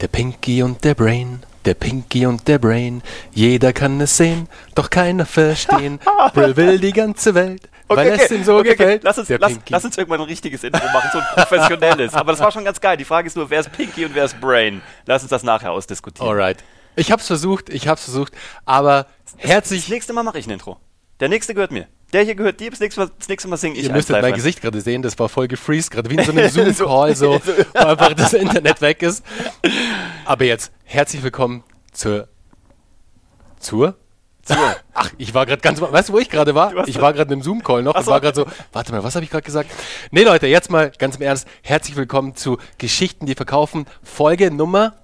Der Pinky und der Brain, der Pinky und der Brain. Jeder kann es sehen, doch keiner verstehen. Brill will die ganze Welt, weil es ihm so okay, okay. gefällt. Lass, uns, lass, lass uns irgendwann ein richtiges Intro machen, so ein professionelles. Aber das war schon ganz geil. Die Frage ist nur, wer ist Pinky und wer ist Brain? Lass uns das nachher ausdiskutieren. Alright. Ich hab's versucht, ich hab's versucht, aber herzlich. Das nächste Mal mache ich ein Intro. Der nächste gehört mir. Der hier gehört dir, das nächste Mal, das nächste Mal singe ich Ihr müsstet mein ein. Gesicht gerade sehen, das war voll gefreezed, gerade wie in so einem Zoom-Call, so, wo einfach das Internet weg ist. Aber jetzt, herzlich willkommen zur. Zur? Zur. Ach, ich war gerade ganz. Weißt du, wo ich gerade war? Ich war gerade im Zoom-Call noch Ach und so. war gerade so. Warte mal, was habe ich gerade gesagt? Nee, Leute, jetzt mal ganz im Ernst. Herzlich willkommen zu Geschichten, die verkaufen. Folge Nummer.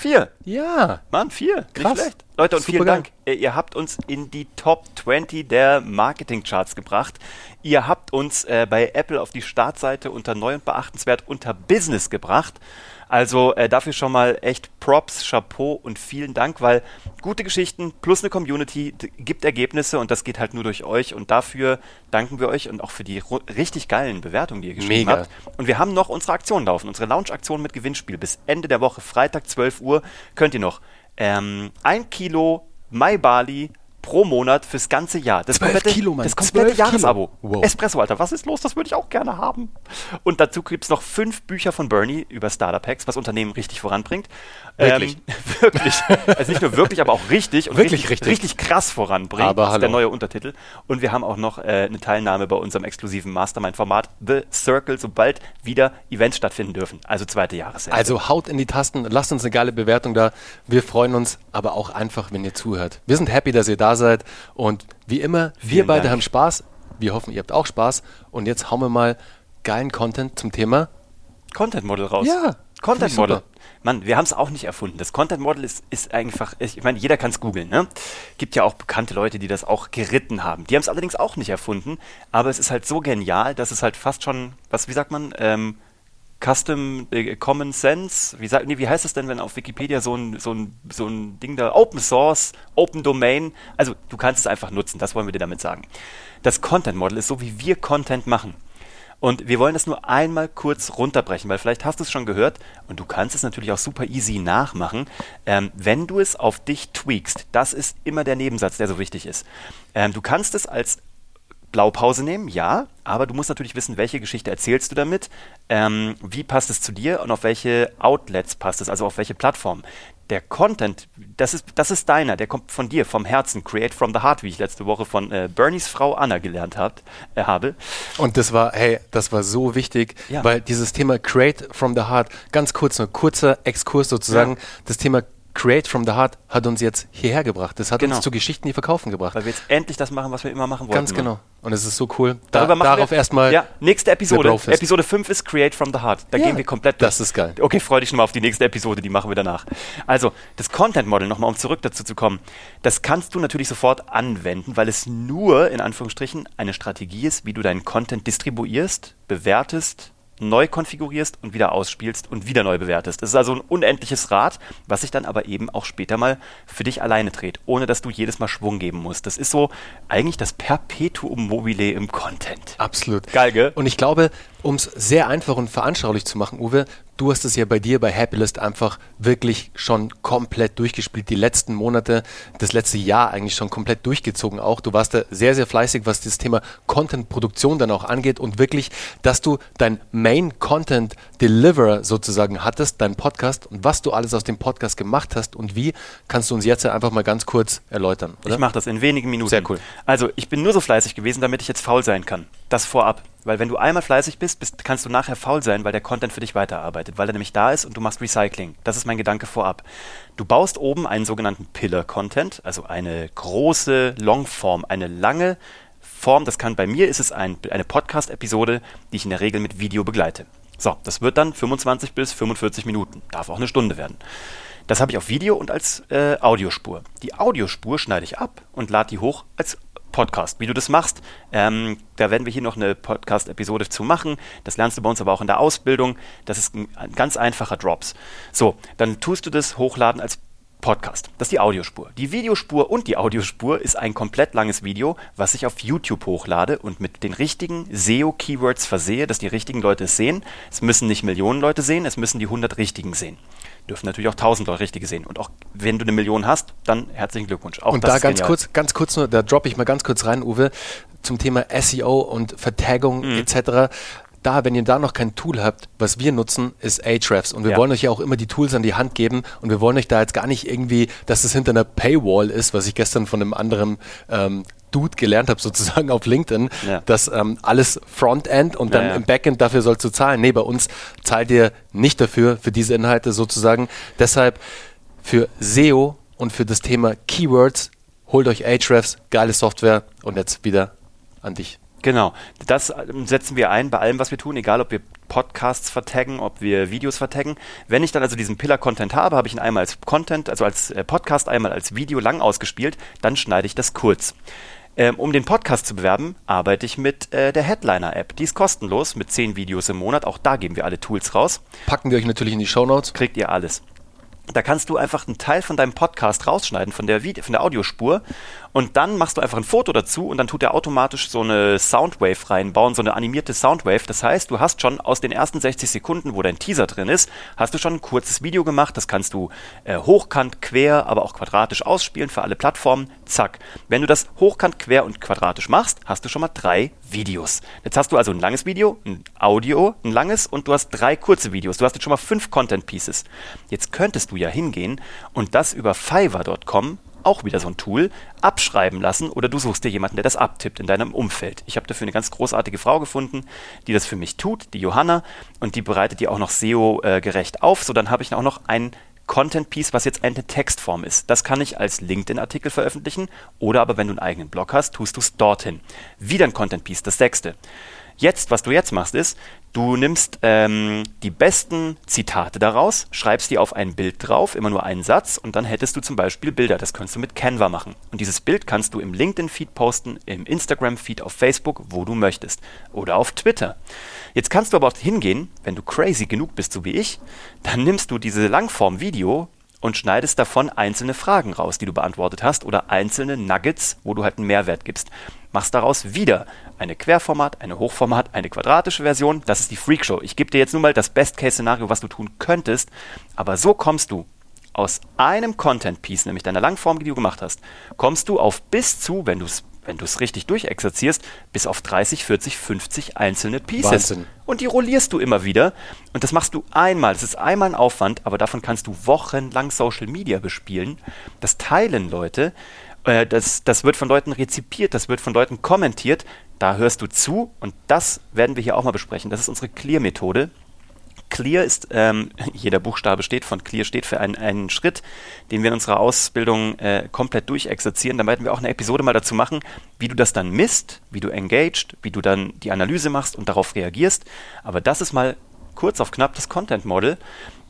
Vier. Ja. Mann, vier. Krass. Nicht schlecht. Leute, und vielen Supergeil. Dank. Äh, Ihr habt uns in die Top 20 der Marketing-Charts gebracht. Ihr habt uns äh, bei Apple auf die Startseite unter neu und beachtenswert unter Business gebracht. Also äh, dafür schon mal echt Props, Chapeau und vielen Dank, weil gute Geschichten plus eine Community gibt Ergebnisse und das geht halt nur durch euch und dafür danken wir euch und auch für die richtig geilen Bewertungen, die ihr geschrieben Mega. habt. Und wir haben noch unsere Aktion laufen, unsere Launch-Aktion mit Gewinnspiel. Bis Ende der Woche, Freitag 12 Uhr, könnt ihr noch ähm, ein Kilo Mai Barley pro Monat fürs ganze Jahr. Das 12 komplette, Kilo, Mann. das komplette 12 Kilo. Jahresabo. Wow. Espresso, Alter, was ist los? Das würde ich auch gerne haben. Und dazu gibt es noch fünf Bücher von Bernie über Startup-Hacks, was Unternehmen richtig voranbringt. Wirklich? Ähm, wirklich. Also nicht nur wirklich, aber auch richtig. Und Wirklich richtig, richtig. richtig krass voranbringt. Aber das ist der neue Untertitel. Und wir haben auch noch äh, eine Teilnahme bei unserem exklusiven Mastermind-Format The Circle, sobald wieder Events stattfinden dürfen. Also zweite Jahreshälfte. Also haut in die Tasten, lasst uns eine geile Bewertung da. Wir freuen uns, aber auch einfach, wenn ihr zuhört. Wir sind happy, dass ihr da seid. Und wie immer, wir Vielen beide Dank. haben Spaß. Wir hoffen, ihr habt auch Spaß. Und jetzt hauen wir mal geilen Content zum Thema. Content Model raus. Ja, Content Model. Mann, wir haben es auch nicht erfunden. Das Content Model ist, ist einfach, ich meine, jeder kann es googeln. Ne? Gibt ja auch bekannte Leute, die das auch geritten haben. Die haben es allerdings auch nicht erfunden, aber es ist halt so genial, dass es halt fast schon, was, wie sagt man, ähm, Custom äh, Common Sense, wie, sagt, nee, wie heißt es denn, wenn auf Wikipedia so ein, so, ein, so ein Ding da, Open Source, Open Domain, also du kannst es einfach nutzen, das wollen wir dir damit sagen. Das Content Model ist so, wie wir Content machen. Und wir wollen das nur einmal kurz runterbrechen, weil vielleicht hast du es schon gehört und du kannst es natürlich auch super easy nachmachen, ähm, wenn du es auf dich tweakst. Das ist immer der Nebensatz, der so wichtig ist. Ähm, du kannst es als Blaupause nehmen, ja, aber du musst natürlich wissen, welche Geschichte erzählst du damit, ähm, wie passt es zu dir und auf welche Outlets passt es, also auf welche Plattform. Der Content, das ist, das ist deiner, der kommt von dir, vom Herzen, create from the heart, wie ich letzte Woche von äh, Bernies Frau Anna gelernt hab, äh, habe. Und das war, hey, das war so wichtig, Ja. weil dieses Thema Create from the Heart, ganz kurz, ein kurzer Exkurs sozusagen, Ja. das Thema Create from the Heart hat uns jetzt hierher gebracht. Das hat Genau. uns zu Geschichten, die verkaufen gebracht. Weil wir jetzt endlich das machen, was wir immer machen wollten. Ganz genau. Und es ist so cool. Da, Darüber machen darauf wir, erstmal. Ja, nächste Episode. Episode 5 ist Create from the Heart. Da Ja, gehen wir komplett das ist geil. Okay, freu dich schon mal auf die nächste Episode, die machen wir danach. Also, das Content Model, nochmal um zurück dazu zu kommen, das kannst du natürlich sofort anwenden, weil es nur, in Anführungsstrichen, eine Strategie ist, wie du deinen Content distribuierst, bewertest, neu konfigurierst und wieder ausspielst und wieder neu bewertest. Das ist also ein unendliches Rad, was sich dann aber eben auch später mal für dich alleine dreht, ohne dass du jedes Mal Schwung geben musst. Das ist so eigentlich das Perpetuum mobile im Content. Absolut. Geil, gell? Und ich glaube, um es sehr einfach und veranschaulich zu machen, Uwe, du hast es ja bei dir bei Happylist einfach wirklich schon komplett durchgespielt. Die letzten Monate, das letzte Jahr eigentlich schon komplett durchgezogen auch. Du warst da sehr, sehr fleißig, was das Thema Content-Produktion dann auch angeht und wirklich, dass du dein Main Deliverer sozusagen hattest, dein Podcast und was du alles aus dem Podcast gemacht hast und wie, kannst du uns jetzt einfach mal ganz kurz erläutern, oder? Ich mache das in wenigen Minuten. Sehr cool. Also, ich bin nur so fleißig gewesen, damit ich jetzt faul sein kann. Das vorab. Weil wenn du einmal fleißig bist, bist, kannst du nachher faul sein, weil der Content für dich weiterarbeitet, weil er nämlich da ist und du machst Recycling. Das ist mein Gedanke vorab. Du baust oben einen sogenannten Pillar-Content, also eine große Longform, eine lange Form. Das kann bei mir ist es ein, eine Podcast-Episode, die ich in der Regel mit Video begleite. So, das wird dann 25 bis 45 Minuten. Darf auch eine Stunde werden. Das habe ich auf Video und als äh, Audiospur. Die Audiospur schneide ich ab und lade die hoch als Podcast. Wie du das machst, ähm, da werden wir hier noch eine Podcast-Episode zu machen. Das lernst du bei uns aber auch in der Ausbildung. Das ist ein, ein ganz einfacher Drops. So, dann tust du das hochladen als Podcast. Das ist die Audiospur. Die Videospur und die Audiospur ist ein komplett langes Video, was ich auf YouTube hochlade und mit den richtigen SEO-Keywords versehe, dass die richtigen Leute es sehen. Es müssen nicht Millionen Leute sehen, es müssen die 100 Richtigen sehen. Dürfen natürlich auch 1000 Leute Richtige sehen. Und auch wenn du eine Million hast, dann herzlichen Glückwunsch. Auch und da ganz genial. kurz, ganz kurz nur, da droppe ich mal ganz kurz rein, Uwe, zum Thema SEO und Vertagung mhm. etc da, wenn ihr da noch kein Tool habt, was wir nutzen, ist Ahrefs. Und wir ja. wollen euch ja auch immer die Tools an die Hand geben. Und wir wollen euch da jetzt gar nicht irgendwie, dass es hinter einer Paywall ist, was ich gestern von einem anderen ähm, Dude gelernt habe, sozusagen auf LinkedIn, ja. dass ähm, alles Frontend und dann ja, im Backend dafür sollst du zahlen. Nee, bei uns zahlt ihr nicht dafür, für diese Inhalte sozusagen. Deshalb für SEO und für das Thema Keywords holt euch Ahrefs, geile Software und jetzt wieder an dich. Genau, das ähm, setzen wir ein bei allem, was wir tun, egal ob wir Podcasts vertaggen, ob wir Videos vertaggen. Wenn ich dann also diesen Pillar-Content habe, habe ich ihn einmal als Content, also als äh, Podcast, einmal als Video lang ausgespielt, dann schneide ich das kurz. Ähm, um den Podcast zu bewerben, arbeite ich mit äh, der Headliner-App. Die ist kostenlos mit 10 Videos im Monat. Auch da geben wir alle Tools raus. Packen wir euch natürlich in die Show Notes. Kriegt ihr alles. Da kannst du einfach einen Teil von deinem Podcast rausschneiden, von der, Video, von der Audiospur und dann machst du einfach ein Foto dazu und dann tut er automatisch so eine Soundwave reinbauen, so eine animierte Soundwave. Das heißt, du hast schon aus den ersten 60 Sekunden, wo dein Teaser drin ist, hast du schon ein kurzes Video gemacht. Das kannst du äh, hochkant, quer, aber auch quadratisch ausspielen für alle Plattformen. Zack. Wenn du das hochkant, quer und quadratisch machst, hast du schon mal drei Videos. Jetzt hast du also ein langes Video, ein Audio, ein langes und du hast drei kurze Videos. Du hast jetzt schon mal fünf Content Pieces. Jetzt könntest du ja hingehen und das über Fiverr.com auch wieder so ein Tool, abschreiben lassen oder du suchst dir jemanden, der das abtippt in deinem Umfeld. Ich habe dafür eine ganz großartige Frau gefunden, die das für mich tut, die Johanna, und die bereitet die auch noch SEO-gerecht auf. So, dann habe ich auch noch ein Content-Piece, was jetzt eine Textform ist. Das kann ich als LinkedIn-Artikel veröffentlichen oder aber wenn du einen eigenen Blog hast, tust du es dorthin. Wieder ein Content-Piece, das sechste. Jetzt, was du jetzt machst, ist, du nimmst ähm, die besten Zitate daraus, schreibst die auf ein Bild drauf, immer nur einen Satz, und dann hättest du zum Beispiel Bilder. Das kannst du mit Canva machen. Und dieses Bild kannst du im LinkedIn-Feed posten, im Instagram-Feed auf Facebook, wo du möchtest. Oder auf Twitter. Jetzt kannst du aber auch hingehen, wenn du crazy genug bist, so wie ich, dann nimmst du diese Langform-Video und schneidest davon einzelne Fragen raus, die du beantwortet hast, oder einzelne Nuggets, wo du halt einen Mehrwert gibst machst daraus wieder eine Querformat, eine Hochformat, eine quadratische Version. Das ist die Freakshow. Ich gebe dir jetzt nur mal das Best-Case-Szenario, was du tun könntest. Aber so kommst du aus einem Content-Piece, nämlich deiner Langform, die du gemacht hast, kommst du auf bis zu, wenn du es wenn du es richtig durchexerzierst, bis auf 30, 40, 50 einzelne Pieces. Wahnsinn. Und die rollierst du immer wieder. Und das machst du einmal. Das ist einmal ein Aufwand, aber davon kannst du wochenlang Social Media bespielen. Das teilen Leute. Äh, das, das wird von Leuten rezipiert, das wird von Leuten kommentiert. Da hörst du zu und das werden wir hier auch mal besprechen. Das ist unsere Clear-Methode. Clear ist, ähm, jeder Buchstabe steht von Clear steht für einen, einen Schritt, den wir in unserer Ausbildung äh, komplett durchexerzieren. Da werden wir auch eine Episode mal dazu machen, wie du das dann misst, wie du engaged, wie du dann die Analyse machst und darauf reagierst. Aber das ist mal kurz auf knapp das Content Model,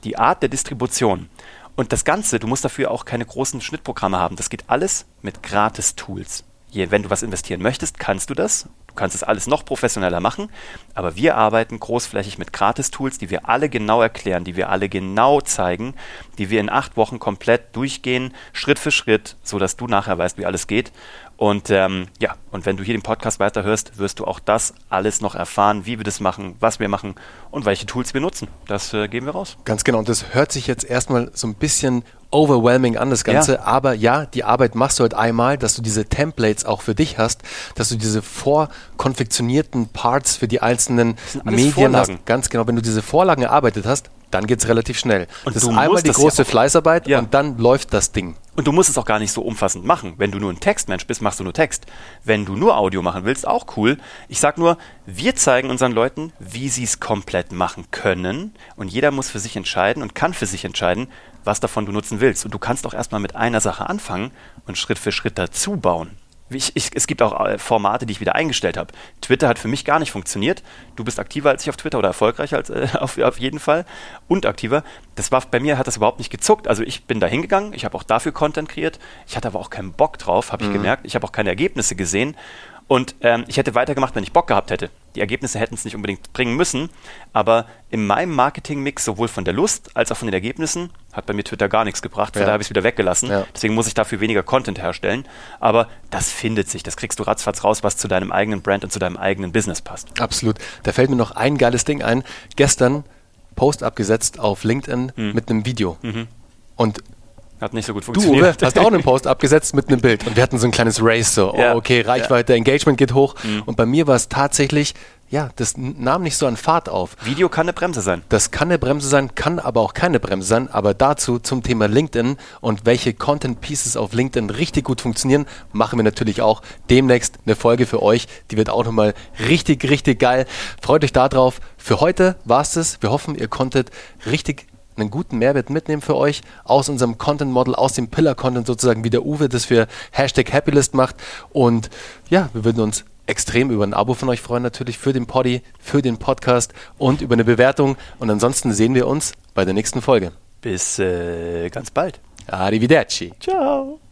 die Art der Distribution. Und das Ganze, du musst dafür auch keine großen Schnittprogramme haben. Das geht alles mit Gratis-Tools. Wenn du was investieren möchtest, kannst du das. Du kannst es alles noch professioneller machen, aber wir arbeiten großflächig mit Gratis-Tools, die wir alle genau erklären, die wir alle genau zeigen, die wir in acht Wochen komplett durchgehen, Schritt für Schritt, sodass du nachher weißt, wie alles geht. Und ähm, ja, und wenn du hier den Podcast weiterhörst, wirst du auch das alles noch erfahren, wie wir das machen, was wir machen und welche Tools wir nutzen. Das äh, geben wir raus. Ganz genau. Und das hört sich jetzt erstmal so ein bisschen overwhelming an, das Ganze. Ja. Aber ja, die Arbeit machst du halt einmal, dass du diese Templates auch für dich hast, dass du diese vorkonfektionierten Parts für die einzelnen Medien Vorlagen. hast. Ganz genau. Wenn du diese Vorlagen erarbeitet hast, dann geht es relativ schnell. Und das ist einmal die große ja Fleißarbeit ja. und dann läuft das Ding. Und du musst es auch gar nicht so umfassend machen. Wenn du nur ein Textmensch bist, machst du nur Text. Wenn du nur Audio machen willst, auch cool. Ich sag nur, wir zeigen unseren Leuten, wie sie es komplett machen können. Und jeder muss für sich entscheiden und kann für sich entscheiden, was davon du nutzen willst. Und du kannst auch erstmal mit einer Sache anfangen und Schritt für Schritt dazu bauen. Ich, ich, es gibt auch äh, Formate, die ich wieder eingestellt habe. Twitter hat für mich gar nicht funktioniert. Du bist aktiver als ich auf Twitter oder erfolgreicher als äh, auf, auf jeden Fall und aktiver. Das war bei mir hat das überhaupt nicht gezuckt. Also ich bin da hingegangen, ich habe auch dafür Content kreiert. Ich hatte aber auch keinen Bock drauf, habe ich mhm. gemerkt. Ich habe auch keine Ergebnisse gesehen und ähm, ich hätte weitergemacht, wenn ich Bock gehabt hätte. Die Ergebnisse hätten es nicht unbedingt bringen müssen, aber in meinem Marketingmix, sowohl von der Lust als auch von den Ergebnissen, hat bei mir Twitter gar nichts gebracht. Von Ja. daher habe ich es wieder weggelassen. Ja. Deswegen muss ich dafür weniger Content herstellen. Aber das findet sich. Das kriegst du ratzfatz raus, was zu deinem eigenen Brand und zu deinem eigenen Business passt. Absolut. Da fällt mir noch ein geiles Ding ein. Gestern Post abgesetzt auf LinkedIn mit einem Video. Und Hat nicht so gut du, funktioniert. Uwe, hast auch einen Post abgesetzt mit einem Bild. Und wir hatten so ein kleines Race, so, Ja. oh, okay, Reichweite, Engagement geht hoch. Und bei mir war es tatsächlich, ja, das nahm nicht so an Fahrt auf. Video kann eine Bremse sein. Das kann eine Bremse sein, kann aber auch keine Bremse sein. Aber dazu zum Thema LinkedIn und welche Content Pieces auf LinkedIn richtig gut funktionieren, machen wir natürlich auch demnächst eine Folge für euch. Die wird auch nochmal richtig, richtig geil. Freut euch darauf. Für heute war es das. Wir hoffen, ihr konntet richtig einen guten Mehrwert mitnehmen für euch aus unserem Content Model, aus dem Pillar Content sozusagen, wie der Uwe das für Hashtag Happylist macht. Und ja, wir würden uns extrem über ein Abo von euch freuen, natürlich für den Poddy, für den Podcast und über eine Bewertung. Und ansonsten sehen wir uns bei der nächsten Folge. Bis äh, ganz bald. Arrivederci. Ciao.